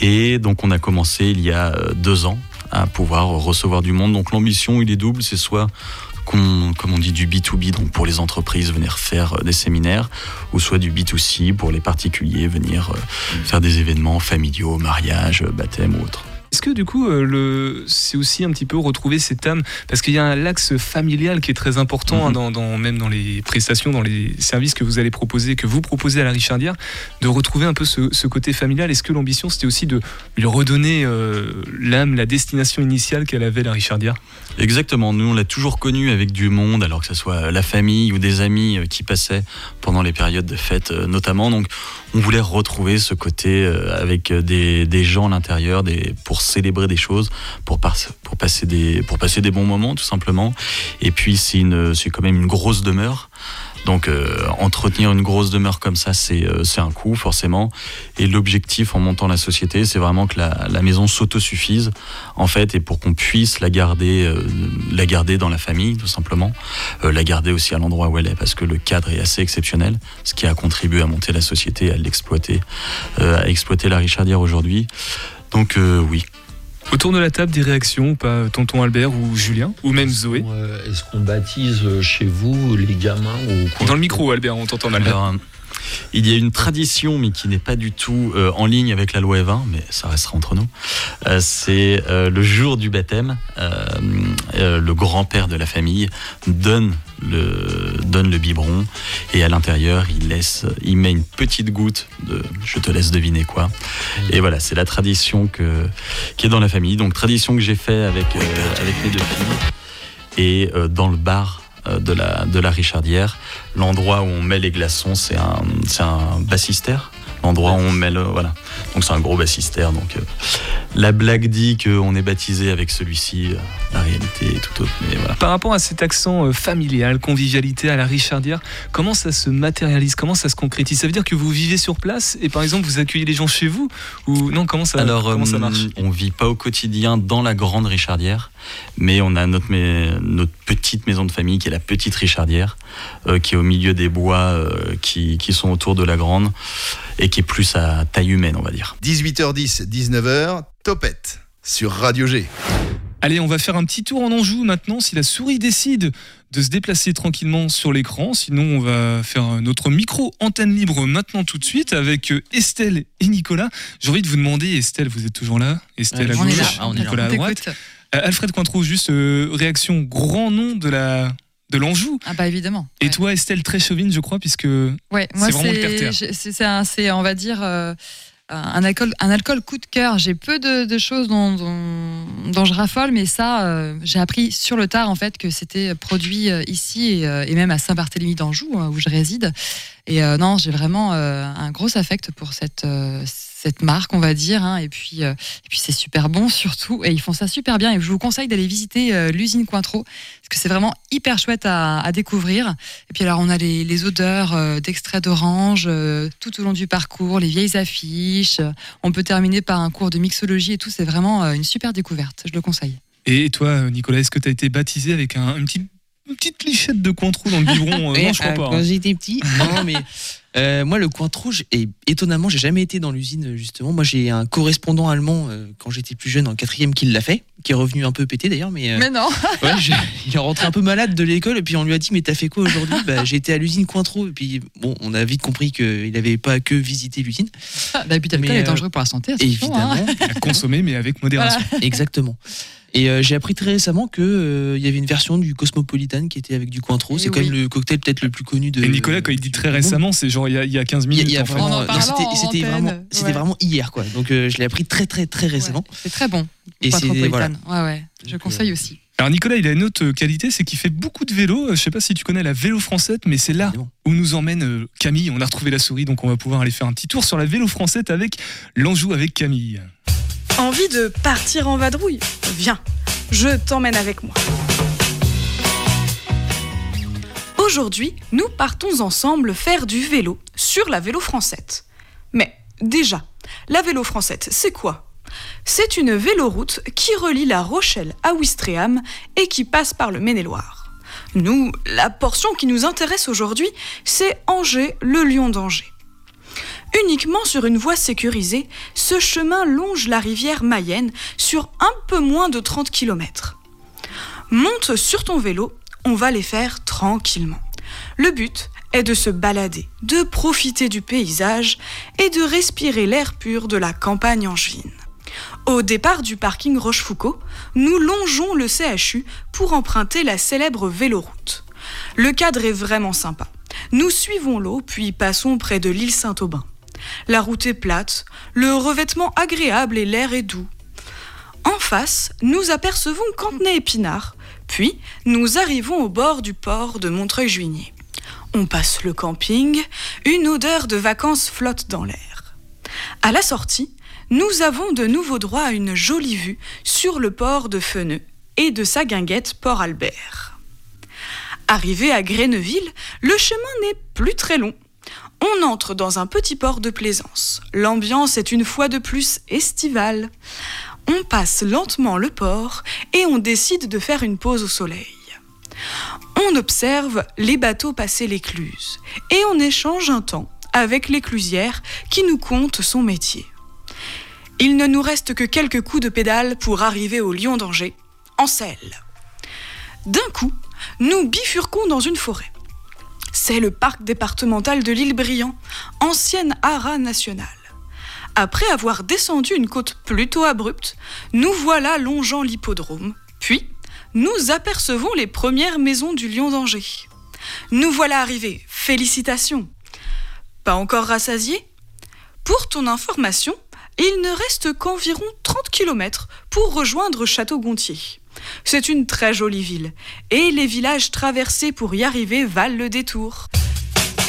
Et donc on a commencé il y a euh, deux ans à pouvoir recevoir du monde. Donc l'ambition, il est double, c'est soit qu'on, comme on dit, du B2B, donc pour les entreprises venir faire euh, des séminaires, ou soit du B2C pour les particuliers venir euh, faire des événements familiaux, mariage, baptême ou autre. Est-ce que du coup, euh, le... c'est aussi un petit peu retrouver cette âme Parce qu'il y a un axe familial qui est très important, hein, dans, dans- même dans les prestations, dans les services que vous allez proposer, que vous proposez à la Richardière, de retrouver un peu ce, ce côté familial. Est-ce que l'ambition, c'était aussi de lui redonner euh, l'âme, la destination initiale qu'elle avait, la Richardière Exactement, nous on l'a toujours connu avec du monde, alors que ce soit la famille ou des amis euh, qui passaient pendant les périodes de fête euh, notamment. Donc on voulait retrouver ce côté euh, avec des, gens à l'intérieur pour célébrer des choses, pour, passer des, bons moments tout simplement. Et puis c'est quand même une grosse demeure. Donc euh, entretenir une grosse demeure comme ça, c'est euh, un coût forcément. Et l'objectif en montant la société, c'est vraiment que la, la maison s'autosuffise en fait, et pour qu'on puisse la garder, euh, la garder dans la famille tout simplement, Euh, la garder aussi à l'endroit où elle est, parce que le cadre est assez exceptionnel, ce qui a contribué à monter la société, à l'exploiter, à exploiter la Richardière aujourd'hui. Donc oui. Autour de la table, des réactions ou pas Tonton Albert ou Julien Ou même Zoé Euh, Est-ce qu'on baptise euh, chez vous les gamins ou Dans le micro, Albert, on t'entend mal. Alors, euh, il y a une tradition, mais qui n'est pas du tout euh, en ligne avec la loi Evin, mais ça restera entre nous. Euh, c'est euh, le jour du baptême, euh, euh, le grand-père de la famille donne le, donne le biberon et à l'intérieur, il laisse, il met une petite goutte de, je te laisse deviner quoi. Et voilà, c'est la tradition que, qui est dans la famille. Donc tradition que j'ai fait avec euh, avec mes deux filles et euh, dans le bar euh, de la, de la Richardière. L'endroit où on met les glaçons, c'est un, un bassistère. L'endroit où on met le. Voilà. Donc c'est un gros bassistère. Donc euh, la blague dit qu'on est baptisé avec celui-ci. euh, la réalité est tout autre. Mais voilà. Par rapport à cet accent euh, familial, convivialité à la Richardière, comment ça se matérialise? Comment ça se concrétise? Ça veut dire que vous vivez sur place et par exemple vous accueillez les gens chez vous? Ou non, comment ça, Alors, comment ça marche? on vit pas au quotidien dans la grande Richardière, mais on a notre, mais- notre petite maison de famille qui est la petite Richardière, qui est au milieu des bois qui, qui sont autour de la grande et qui est plus à taille humaine, on va dire. 18h10, 19h, Topette sur Radio G. Allez, on va faire un petit tour en Anjou maintenant. Si la souris décide de se déplacer tranquillement sur l'écran, sinon on va faire notre micro antenne libre maintenant tout de suite avec euh, Estelle et Nicolas. J'ai envie de vous demander, Estelle, vous êtes toujours là? Estelle à On est gauche, là. Ah, on est là. Nicolas à droite. Euh, Alfred Cointreau, juste euh, réaction grand nom de la de l'Anjou. Ah bah évidemment. Et ouais. toi, Estelle, très chauvine, je crois, puisque Ouais, moi C'est vraiment le terre-terre. j'ai- c'est, on va dire, euh, un alcool, un alcool coup de cœur. J'ai peu de, de choses dont, dont, dont je raffole, mais ça, euh, j'ai appris sur le tard en fait que c'était produit euh, ici et, et même à Saint-Barthélemy d'Anjou hein, où je réside. Et euh, non, j'ai vraiment un gros affect pour cette cette marque, on va dire. hein. et puis euh, et puis c'est super bon surtout, et ils font ça super bien. Et je vous conseille d'aller visiter euh, l'usine Cointreau parce que c'est vraiment hyper chouette à, à découvrir. Et puis alors on a les, les odeurs euh, d'extrait d'orange euh, tout au long du parcours, les vieilles affiches. On peut terminer par un cours de mixologie et tout. C'est vraiment euh, une super découverte. Je le conseille. Et toi, Nicolas, est-ce que tu as été baptisé avec un, une, petite, une petite lichette de Cointreau dans le biberon? Euh, Non, je crois euh, pas. Quand hein. j'étais petit, non, mais euh, moi, le Cointreau, j- et étonnamment, j'ai jamais été dans l'usine, justement. Moi, j'ai un correspondant allemand euh, quand j'étais plus jeune, en quatrième, qui l'a fait, qui est revenu un peu pété d'ailleurs, mais. euh, Mais non. ouais, je- il est rentré un peu malade de l'école, et puis on lui a dit, mais t'as fait quoi aujourd'hui? Bah, J'ai été à l'usine Cointreau, et puis bon, on a vite compris qu'il n'avait pas que visité l'usine. L'abus d'alcool Mais, est euh, dangereux pour la santé. attention, hein. Évidemment. À consommer, mais avec modération. Exactement. Et euh, j'ai appris très récemment que euh, il y avait une version du Cosmopolitan qui était avec du Cointreau. Eh C'est quand oui. même le cocktail peut-être le plus connu de. Et Nicolas, quand il dit très récemment, c'est genre il y a, il y a 15 Il y a- minutes. c'était en c'était antenne, vraiment, c'était ouais. vraiment hier quoi. Donc euh, je l'ai appris très très très récemment. C'est très bon. Et c'est Quattropolitan. voilà. Ouais, ouais. Je Donc, conseille aussi. Alors Nicolas, il a une autre qualité, c'est qu'il fait beaucoup de vélo. Je sais pas si tu connais la vélo française, mais c'est là où nous emmène Camille. On a retrouvé la souris, donc on va pouvoir aller faire un petit tour sur la vélo française avec l'Anjou avec Camille. Envie de partir en vadrouille Viens, je t'emmène avec moi. Aujourd'hui, nous partons ensemble faire du vélo sur la vélo française. Mais déjà, la vélo française, c'est quoi? C'est une véloroute qui relie la Rochelle à Ouistreham et qui passe par le Maine-et-Loire. Nous, la portion qui nous intéresse aujourd'hui, c'est Angers, le Lion d'Angers. Uniquement sur une voie sécurisée, ce chemin longe la rivière Mayenne sur un peu moins de 30 km. Monte sur ton vélo, on va les faire tranquillement. Le but est de se balader, de profiter du paysage et de respirer l'air pur de la campagne angevine. Au départ du parking Rochefoucauld, nous longeons le CHU pour emprunter la célèbre véloroute. Le cadre est vraiment sympa. Nous suivons l'eau puis passons près de l'île Saint-Aubin. La route est plate, le revêtement agréable et l'air est doux. En face, nous apercevons Cantenay-Épinard, puis nous arrivons au bord du port de Montreuil-Juigné. On passe le camping, une odeur de vacances flotte dans l'air. À la sortie, nous avons de nouveau droit à une jolie vue sur le port de Feneux et de sa guinguette Port-Albert. Arrivé à Gréneville, le chemin n'est plus très long. On entre dans un petit port de plaisance. L'ambiance est une fois de plus estivale. On passe lentement le port et on décide de faire une pause au soleil. On observe les bateaux passer l'écluse et on échange un temps avec l'éclusière qui nous conte son métier. Il ne nous reste que quelques coups de pédale pour arriver au Lion d'Angers, en selle. D'un coup, nous bifurquons dans une forêt. C'est le parc départemental de l'île Briand, ancienne haras nationale. Après avoir descendu une côte plutôt abrupte, nous voilà longeant l'hippodrome, puis nous apercevons les premières maisons du Lion d'Angers. Nous voilà arrivés, félicitations. Pas encore rassasiés? Pour ton information, il ne reste qu'environ 30 km pour rejoindre Château-Gontier. C'est une très jolie ville, et les villages traversés pour y arriver valent le détour.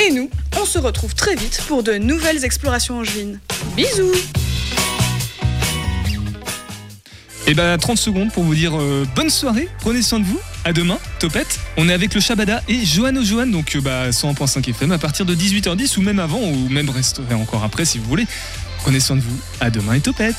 Et nous, on se retrouve très vite pour de nouvelles explorations en angevines. Bisous et ben 30 secondes pour vous dire euh, bonne soirée, prenez soin de vous, à demain, Topette. On est avec le Shabada et Johan Johan, donc euh, bah, 101.5 FM à partir de 18h10 ou même avant, ou même resterait encore après si vous voulez. Prenez soin de vous, à demain et Topette.